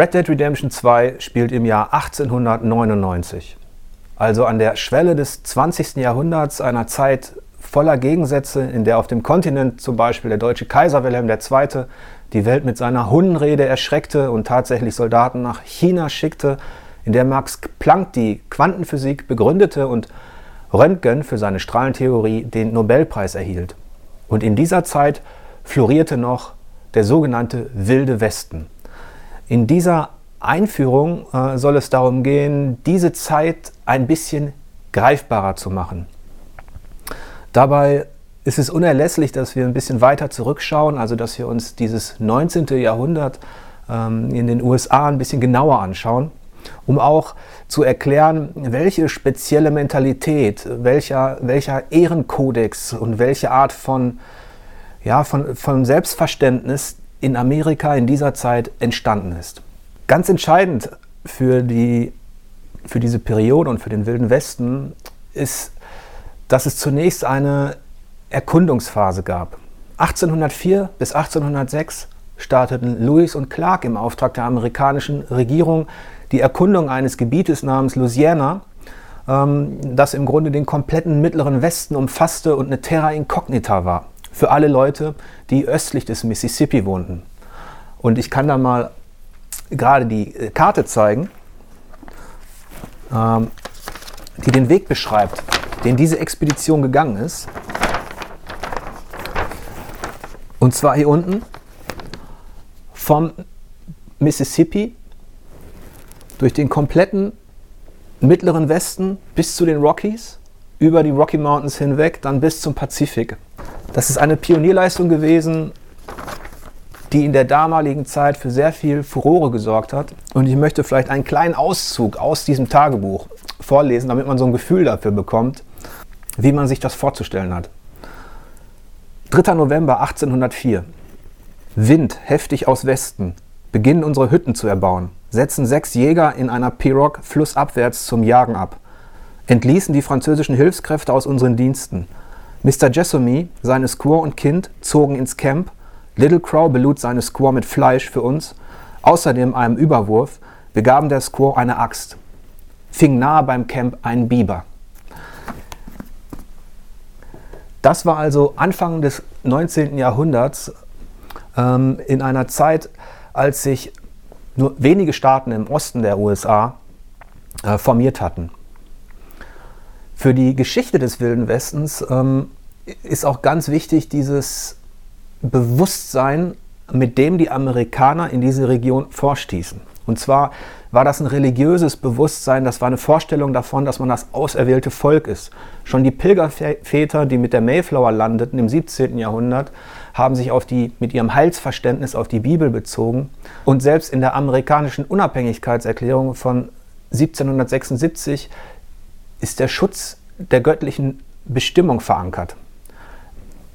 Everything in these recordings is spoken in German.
Red Dead Redemption 2 spielt im Jahr 1899, also an der Schwelle des 20. Jahrhunderts, einer Zeit voller Gegensätze, in der auf dem Kontinent zum Beispiel der deutsche Kaiser Wilhelm II. die Welt mit seiner Hundenrede erschreckte und tatsächlich Soldaten nach China schickte, in der Max Planck die Quantenphysik begründete und Röntgen für seine Strahlentheorie den Nobelpreis erhielt. Und in dieser Zeit florierte noch der sogenannte Wilde Westen. In dieser Einführung äh, soll es darum gehen, diese Zeit ein bisschen greifbarer zu machen. Dabei ist es unerlässlich, dass wir ein bisschen weiter zurückschauen, also dass wir uns dieses 19. Jahrhundert ähm, in den USA ein bisschen genauer anschauen, um auch zu erklären, welche spezielle Mentalität, welcher, welcher Ehrenkodex und welche Art von, ja, von, von Selbstverständnis in Amerika in dieser Zeit entstanden ist. Ganz entscheidend für, die, für diese Periode und für den Wilden Westen ist, dass es zunächst eine Erkundungsphase gab. 1804 bis 1806 starteten Lewis und Clark im Auftrag der amerikanischen Regierung die Erkundung eines Gebietes namens Louisiana, ähm, das im Grunde den kompletten mittleren Westen umfasste und eine Terra Incognita war für alle Leute, die östlich des Mississippi wohnten. Und ich kann da mal gerade die äh, Karte zeigen, ähm, die den Weg beschreibt, den diese Expedition gegangen ist. Und zwar hier unten vom Mississippi durch den kompletten mittleren Westen bis zu den Rockies, über die Rocky Mountains hinweg, dann bis zum Pazifik. Das ist eine Pionierleistung gewesen, die in der damaligen Zeit für sehr viel Furore gesorgt hat. Und ich möchte vielleicht einen kleinen Auszug aus diesem Tagebuch vorlesen, damit man so ein Gefühl dafür bekommt, wie man sich das vorzustellen hat. 3. November 1804. Wind heftig aus Westen. Beginnen unsere Hütten zu erbauen. Setzen sechs Jäger in einer Pirogue flussabwärts zum Jagen ab. Entließen die französischen Hilfskräfte aus unseren Diensten. Mr. Jessamy, seine Squaw und Kind zogen ins Camp. Little Crow belud seine Squaw mit Fleisch für uns. Außerdem einem Überwurf begaben der Squaw eine Axt. Fing nahe beim Camp einen Biber. Das war also Anfang des 19. Jahrhunderts ähm, in einer Zeit, als sich nur wenige Staaten im Osten der USA äh, formiert hatten. Für die Geschichte des Wilden Westens ähm, ist auch ganz wichtig dieses Bewusstsein, mit dem die Amerikaner in diese Region vorstießen. Und zwar war das ein religiöses Bewusstsein, das war eine Vorstellung davon, dass man das auserwählte Volk ist. Schon die Pilgerväter, die mit der Mayflower landeten im 17. Jahrhundert, haben sich auf die, mit ihrem Heilsverständnis auf die Bibel bezogen. Und selbst in der amerikanischen Unabhängigkeitserklärung von 1776 ist der Schutz der göttlichen Bestimmung verankert.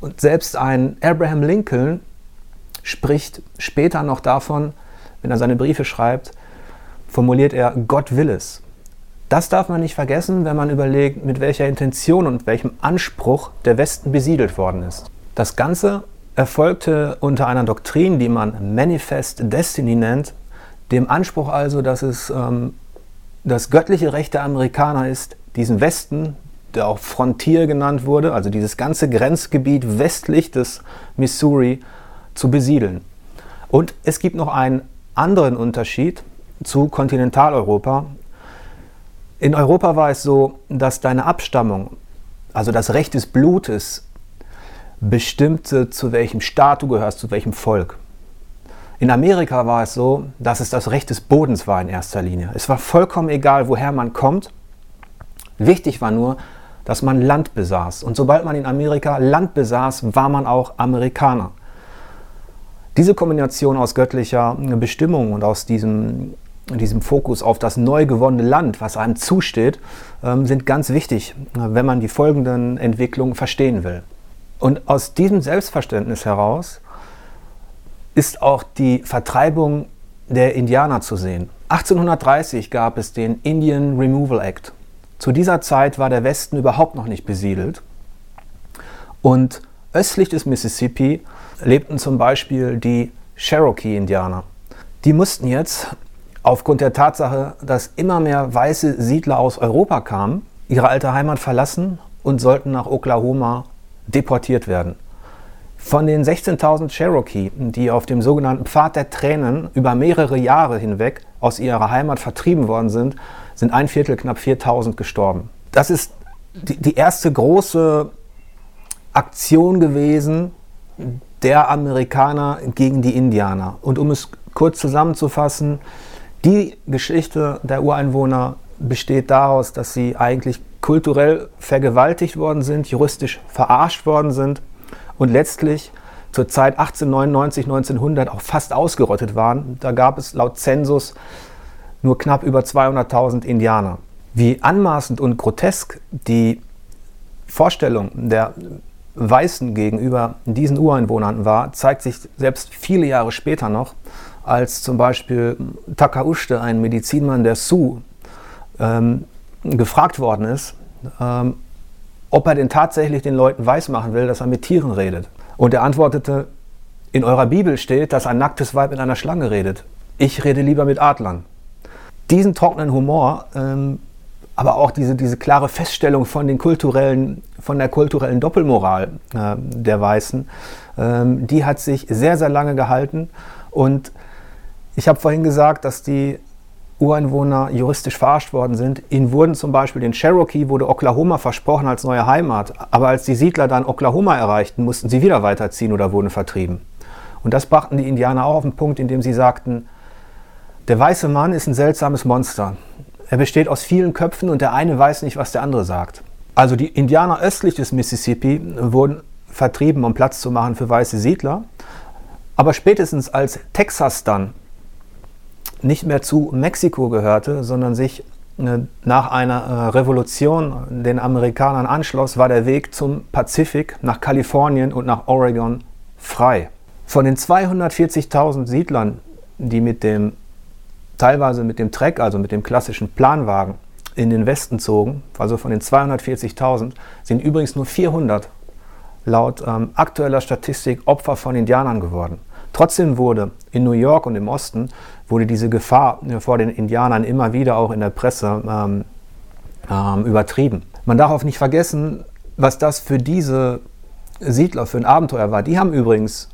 Und selbst ein Abraham Lincoln spricht später noch davon, wenn er seine Briefe schreibt, formuliert er, Gott will es. Das darf man nicht vergessen, wenn man überlegt, mit welcher Intention und welchem Anspruch der Westen besiedelt worden ist. Das Ganze erfolgte unter einer Doktrin, die man Manifest Destiny nennt, dem Anspruch also, dass es ähm, das göttliche Recht der Amerikaner ist, diesen Westen, der auch Frontier genannt wurde, also dieses ganze Grenzgebiet westlich des Missouri, zu besiedeln. Und es gibt noch einen anderen Unterschied zu Kontinentaleuropa. In Europa war es so, dass deine Abstammung, also das Recht des Blutes, bestimmte, zu welchem Staat du gehörst, zu welchem Volk. In Amerika war es so, dass es das Recht des Bodens war in erster Linie. Es war vollkommen egal, woher man kommt. Wichtig war nur, dass man Land besaß. Und sobald man in Amerika Land besaß, war man auch Amerikaner. Diese Kombination aus göttlicher Bestimmung und aus diesem, diesem Fokus auf das neu gewonnene Land, was einem zusteht, ähm, sind ganz wichtig, wenn man die folgenden Entwicklungen verstehen will. Und aus diesem Selbstverständnis heraus ist auch die Vertreibung der Indianer zu sehen. 1830 gab es den Indian Removal Act. Zu dieser Zeit war der Westen überhaupt noch nicht besiedelt. Und östlich des Mississippi lebten zum Beispiel die Cherokee-Indianer. Die mussten jetzt aufgrund der Tatsache, dass immer mehr weiße Siedler aus Europa kamen, ihre alte Heimat verlassen und sollten nach Oklahoma deportiert werden. Von den 16.000 Cherokee, die auf dem sogenannten Pfad der Tränen über mehrere Jahre hinweg aus ihrer Heimat vertrieben worden sind, sind ein Viertel, knapp 4.000 gestorben. Das ist die, die erste große Aktion gewesen der Amerikaner gegen die Indianer. Und um es kurz zusammenzufassen, die Geschichte der Ureinwohner besteht daraus, dass sie eigentlich kulturell vergewaltigt worden sind, juristisch verarscht worden sind und letztlich zur Zeit 1899, 1900 auch fast ausgerottet waren. Da gab es laut Zensus nur knapp über 200.000 Indianer. Wie anmaßend und grotesk die Vorstellung der Weißen gegenüber diesen Ureinwohnern war, zeigt sich selbst viele Jahre später noch, als zum Beispiel Takauste, ein Medizinmann der Sioux, ähm, gefragt worden ist, ähm, ob er denn tatsächlich den Leuten weismachen will, dass er mit Tieren redet. Und er antwortete, in eurer Bibel steht, dass ein nacktes Weib mit einer Schlange redet. Ich rede lieber mit Adlern. Diesen trockenen Humor, ähm, aber auch diese, diese klare Feststellung von, den kulturellen, von der kulturellen Doppelmoral äh, der Weißen, ähm, die hat sich sehr, sehr lange gehalten. Und ich habe vorhin gesagt, dass die Ureinwohner juristisch verarscht worden sind. Ihnen wurden zum Beispiel den Cherokee wurde Oklahoma versprochen als neue Heimat, aber als die Siedler dann Oklahoma erreichten, mussten sie wieder weiterziehen oder wurden vertrieben. Und das brachten die Indianer auch auf den Punkt, indem sie sagten, der weiße Mann ist ein seltsames Monster. Er besteht aus vielen Köpfen und der eine weiß nicht, was der andere sagt. Also die Indianer östlich des Mississippi wurden vertrieben, um Platz zu machen für weiße Siedler. Aber spätestens als Texas dann nicht mehr zu Mexiko gehörte, sondern sich äh, nach einer äh, Revolution den Amerikanern anschloss, war der Weg zum Pazifik nach Kalifornien und nach Oregon frei. Von den 240.000 Siedlern, die mit dem teilweise mit dem Treck, also mit dem klassischen Planwagen, in den Westen zogen, also von den 240.000, sind übrigens nur 400 laut ähm, aktueller Statistik Opfer von Indianern geworden. Trotzdem wurde in New York und im Osten wurde diese Gefahr äh, vor den Indianern immer wieder auch in der Presse ähm, ähm, übertrieben. Man darf auch nicht vergessen, was das für diese Siedler für ein Abenteuer war. Die haben übrigens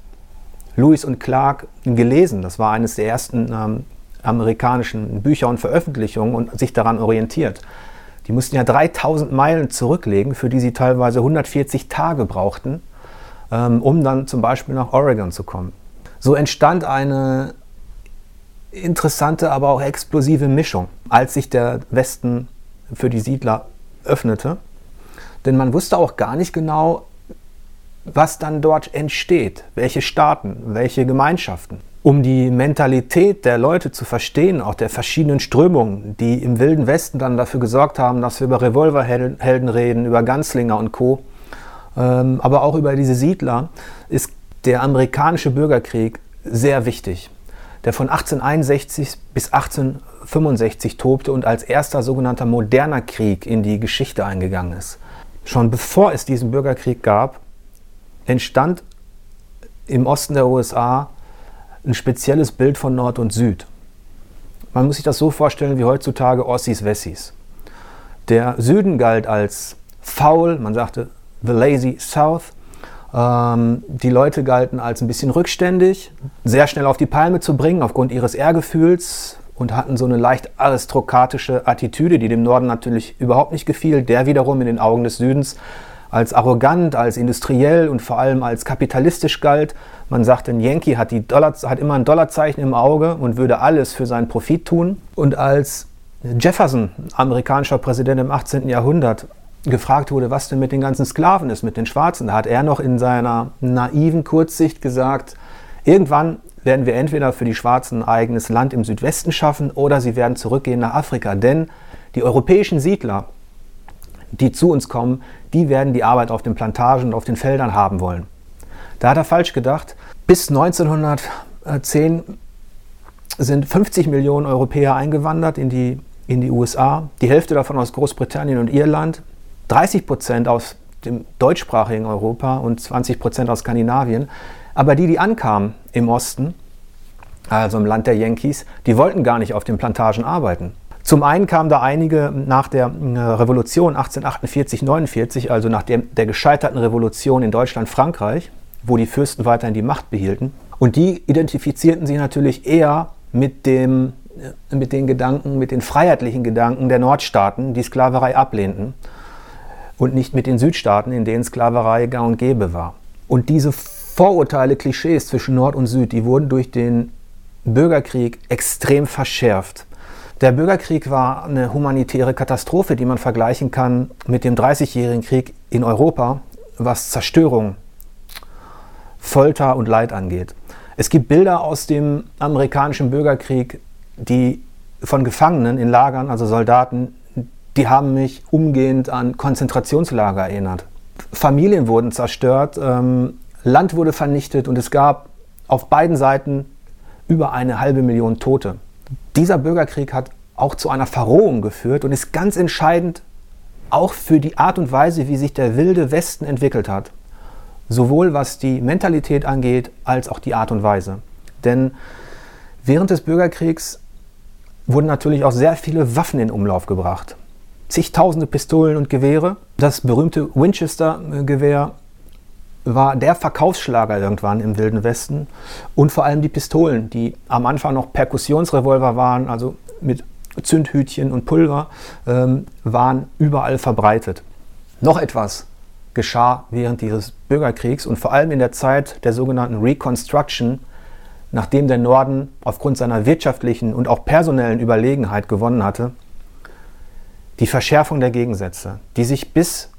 Lewis und Clark gelesen. Das war eines der ersten ähm, amerikanischen Bücher und Veröffentlichungen und sich daran orientiert. Die mussten ja 3000 Meilen zurücklegen, für die sie teilweise 140 Tage brauchten, ähm, um dann zum Beispiel nach Oregon zu kommen. So entstand eine interessante, aber auch explosive Mischung, als sich der Westen für die Siedler öffnete. Denn man wusste auch gar nicht genau, was dann dort entsteht, welche Staaten, welche Gemeinschaften. Um die Mentalität der Leute zu verstehen, auch der verschiedenen Strömungen, die im Wilden Westen dann dafür gesorgt haben, dass wir über Revolverhelden reden, über Ganzlinger und Co., ähm, aber auch über diese Siedler, ist der amerikanische Bürgerkrieg sehr wichtig, der von 1861 bis 1865 tobte und als erster sogenannter moderner Krieg in die Geschichte eingegangen ist. Schon bevor es diesen Bürgerkrieg gab, entstand im Osten der USA ein spezielles Bild von Nord und Süd. Man muss sich das so vorstellen wie heutzutage Ossis Wessis. Der Süden galt als faul, man sagte The Lazy South, ähm, die Leute galten als ein bisschen rückständig, sehr schnell auf die Palme zu bringen aufgrund ihres Ehrgefühls und hatten so eine leicht aristokratische Attitüde, die dem Norden natürlich überhaupt nicht gefiel. Der wiederum in den Augen des Südens als arrogant, als industriell und vor allem als kapitalistisch galt. Man sagte, ein Yankee hat, die Dollar, hat immer ein Dollarzeichen im Auge und würde alles für seinen Profit tun. Und als Jefferson, amerikanischer Präsident im 18. Jahrhundert, gefragt wurde, was denn mit den ganzen Sklaven ist, mit den Schwarzen, da hat er noch in seiner naiven Kurzsicht gesagt, irgendwann werden wir entweder für die Schwarzen ein eigenes Land im Südwesten schaffen oder sie werden zurückgehen nach Afrika. Denn die europäischen Siedler, die zu uns kommen, die werden die Arbeit auf den Plantagen und auf den Feldern haben wollen. Da hat er falsch gedacht. Bis 1910 sind 50 Millionen Europäer eingewandert in die, in die USA, die Hälfte davon aus Großbritannien und Irland, 30 Prozent aus dem deutschsprachigen Europa und 20 Prozent aus Skandinavien. Aber die, die ankamen im Osten, also im Land der Yankees, die wollten gar nicht auf den Plantagen arbeiten. Zum einen kamen da einige nach der äh, Revolution 1848-49, also nach dem, der gescheiterten Revolution in Deutschland-Frankreich, wo die Fürsten weiterhin die Macht behielten. Und die identifizierten sich natürlich eher mit, dem, äh, mit den Gedanken, mit den freiheitlichen Gedanken der Nordstaaten, die Sklaverei ablehnten, und nicht mit den Südstaaten, in denen Sklaverei gang und gäbe war. Und diese Vorurteile, Klischees zwischen Nord und Süd, die wurden durch den Bürgerkrieg extrem verschärft. Der Bürgerkrieg war eine humanitäre Katastrophe, die man vergleichen kann mit dem Dreißigjährigen Krieg in Europa, was Zerstörung, Folter und Leid angeht. Es gibt Bilder aus dem amerikanischen Bürgerkrieg, die von Gefangenen in Lagern, also Soldaten, die haben mich umgehend an Konzentrationslager erinnert. Familien wurden zerstört, ähm, Land wurde vernichtet und es gab auf beiden Seiten über eine halbe Million Tote dieser Bürgerkrieg hat auch zu einer Verrohung geführt und ist ganz entscheidend auch für die Art und Weise, wie sich der wilde Westen entwickelt hat. Sowohl was die Mentalität angeht, als auch die Art und Weise. Denn während des Bürgerkriegs wurden natürlich auch sehr viele Waffen in Umlauf gebracht. Zigtausende Pistolen und Gewehre. Das berühmte Winchester-Gewehr war der Verkaufsschlager irgendwann im Wilden Westen und vor allem die Pistolen, die am Anfang noch Perkussionsrevolver waren, also mit Zündhütchen und Pulver, ähm, waren überall verbreitet. Noch etwas geschah während dieses Bürgerkriegs und vor allem in der Zeit der sogenannten Reconstruction, nachdem der Norden aufgrund seiner wirtschaftlichen und auch personellen Überlegenheit gewonnen hatte, die Verschärfung der Gegensätze, die sich bis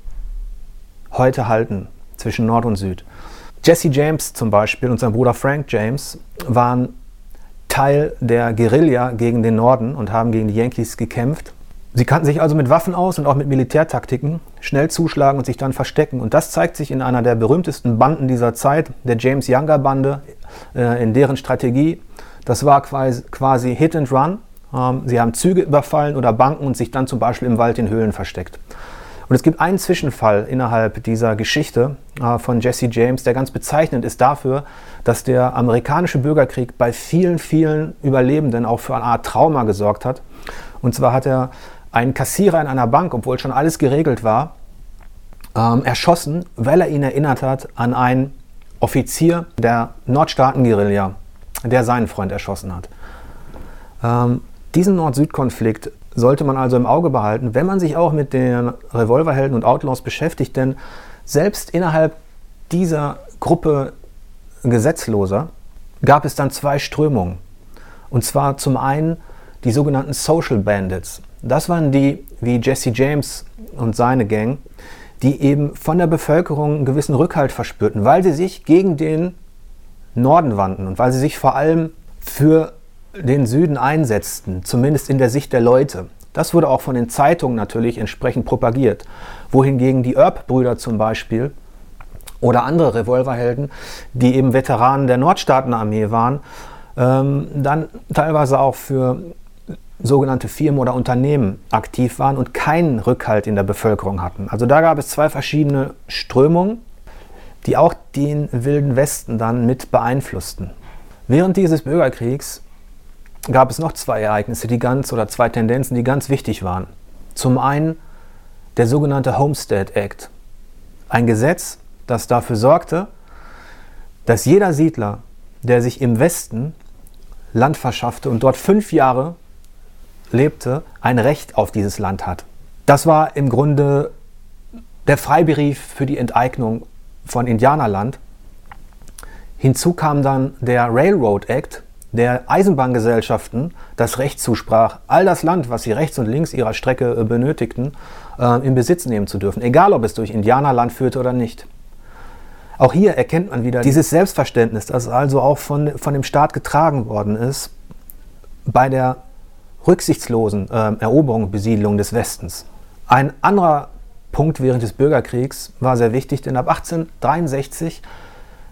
heute halten zwischen Nord und Süd. Jesse James zum Beispiel und sein Bruder Frank James waren Teil der Guerilla gegen den Norden und haben gegen die Yankees gekämpft. Sie kannten sich also mit Waffen aus und auch mit Militärtaktiken, schnell zuschlagen und sich dann verstecken. Und das zeigt sich in einer der berühmtesten Banden dieser Zeit, der James Younger Bande, äh, in deren Strategie. Das war quasi Hit and Run. Ähm, sie haben Züge überfallen oder Banken und sich dann zum Beispiel im Wald in Höhlen versteckt. Und es gibt einen Zwischenfall innerhalb dieser Geschichte äh, von Jesse James, der ganz bezeichnend ist dafür, dass der amerikanische Bürgerkrieg bei vielen, vielen Überlebenden auch für eine Art Trauma gesorgt hat. Und zwar hat er einen Kassierer in einer Bank, obwohl schon alles geregelt war, ähm, erschossen, weil er ihn erinnert hat an einen Offizier der Nordstaaten-Guerilla, der seinen Freund erschossen hat. Diesen Nord-Süd-Konflikt sollte man also im Auge behalten, wenn man sich auch mit den Revolverhelden und Outlaws beschäftigt, denn selbst innerhalb dieser Gruppe Gesetzloser gab es dann zwei Strömungen. Und zwar zum einen die sogenannten Social Bandits. Das waren die, wie Jesse James und seine Gang, die eben von der Bevölkerung einen gewissen Rückhalt verspürten, weil sie sich gegen den Norden wandten und weil sie sich vor allem für den Süden einsetzten, zumindest in der Sicht der Leute. Das wurde auch von den Zeitungen natürlich entsprechend propagiert. Wohingegen die Earp-Brüder zum Beispiel oder andere Revolverhelden, die eben Veteranen der Nordstaatenarmee waren, ähm, dann teilweise auch für sogenannte Firmen oder Unternehmen aktiv waren und keinen Rückhalt in der Bevölkerung hatten. Also da gab es zwei verschiedene Strömungen, die auch den Wilden Westen dann mit beeinflussten. Während dieses Bürgerkriegs gab es noch zwei Ereignisse, die ganz oder zwei Tendenzen, die ganz wichtig waren. Zum einen der sogenannte Homestead Act, ein Gesetz, das dafür sorgte, dass jeder Siedler, der sich im Westen Land verschaffte und dort fünf Jahre lebte, ein Recht auf dieses Land hat. Das war im Grunde der Freibrief für die Enteignung von Indianerland. Hinzu kam dann der Railroad Act, der Eisenbahngesellschaften das Recht zusprach, all das Land, was sie rechts und links ihrer Strecke äh, benötigten, äh, in Besitz nehmen zu dürfen, egal ob es durch Indianerland führte oder nicht. Auch hier erkennt man wieder dieses Selbstverständnis, das also auch von, von dem Staat getragen worden ist, bei der rücksichtslosen äh, Eroberung und Besiedlung des Westens. Ein anderer Punkt während des Bürgerkriegs war sehr wichtig, denn ab 1863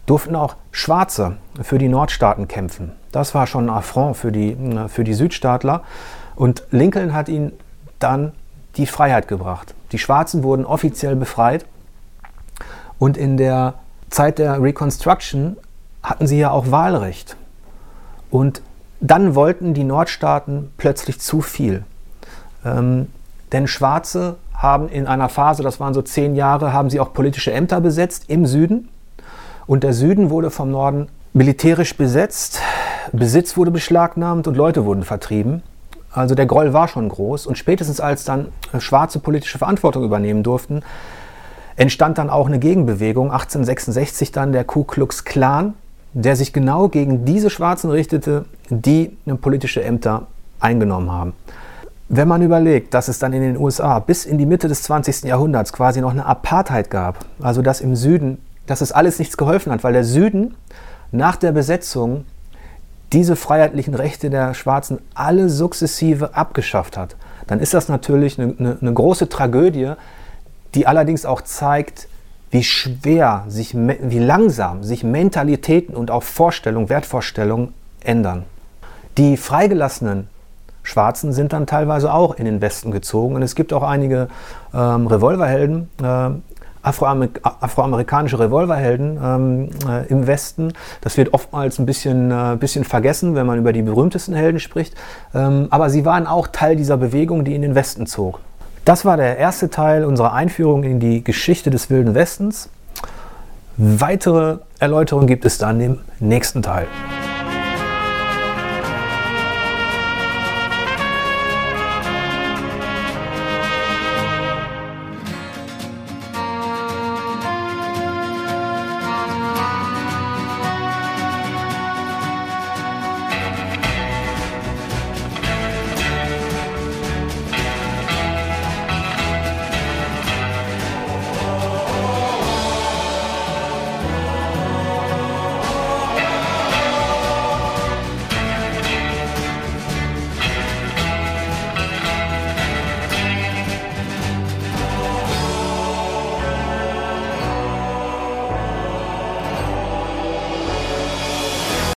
durften auch Schwarze für die Nordstaaten kämpfen. Das war schon ein Affront für die, äh, für die Südstaatler. Und Lincoln hat ihnen dann die Freiheit gebracht. Die Schwarzen wurden offiziell befreit. Und in der Zeit der Reconstruction hatten sie ja auch Wahlrecht. Und dann wollten die Nordstaaten plötzlich zu viel. Ähm, denn Schwarze haben in einer Phase, das waren so zehn Jahre, haben sie auch politische Ämter besetzt im Süden. Und der Süden wurde vom Norden militärisch besetzt, Besitz wurde beschlagnahmt und Leute wurden vertrieben. Also der Groll war schon groß. Und spätestens als dann Schwarze politische Verantwortung übernehmen durften, entstand dann auch eine Gegenbewegung, 1866 dann der Ku Klux Klan, der sich genau gegen diese Schwarzen richtete, die politische Ämter eingenommen haben. Wenn man überlegt, dass es dann in den USA bis in die Mitte des 20. Jahrhunderts quasi noch eine Apartheid gab, also dass im Süden, dass es alles nichts geholfen hat, weil der Süden nach der Besetzung diese freiheitlichen Rechte der Schwarzen alle sukzessive abgeschafft hat, dann ist das natürlich eine, eine, eine große Tragödie, die allerdings auch zeigt, wie schwer, sich, wie langsam sich Mentalitäten und auch Vorstellungen, Wertvorstellungen ändern. Die freigelassenen Schwarzen sind dann teilweise auch in den Westen gezogen. Und es gibt auch einige ähm, Revolverhelden, äh, afroamerikanische Revolverhelden ähm, äh, im Westen. Das wird oftmals ein bisschen, äh, bisschen vergessen, wenn man über die berühmtesten Helden spricht. Ähm, aber sie waren auch Teil dieser Bewegung, die in den Westen zog. Das war der erste Teil unserer Einführung in die Geschichte des Wilden Westens. Weitere Erläuterungen gibt es dann im nächsten Teil.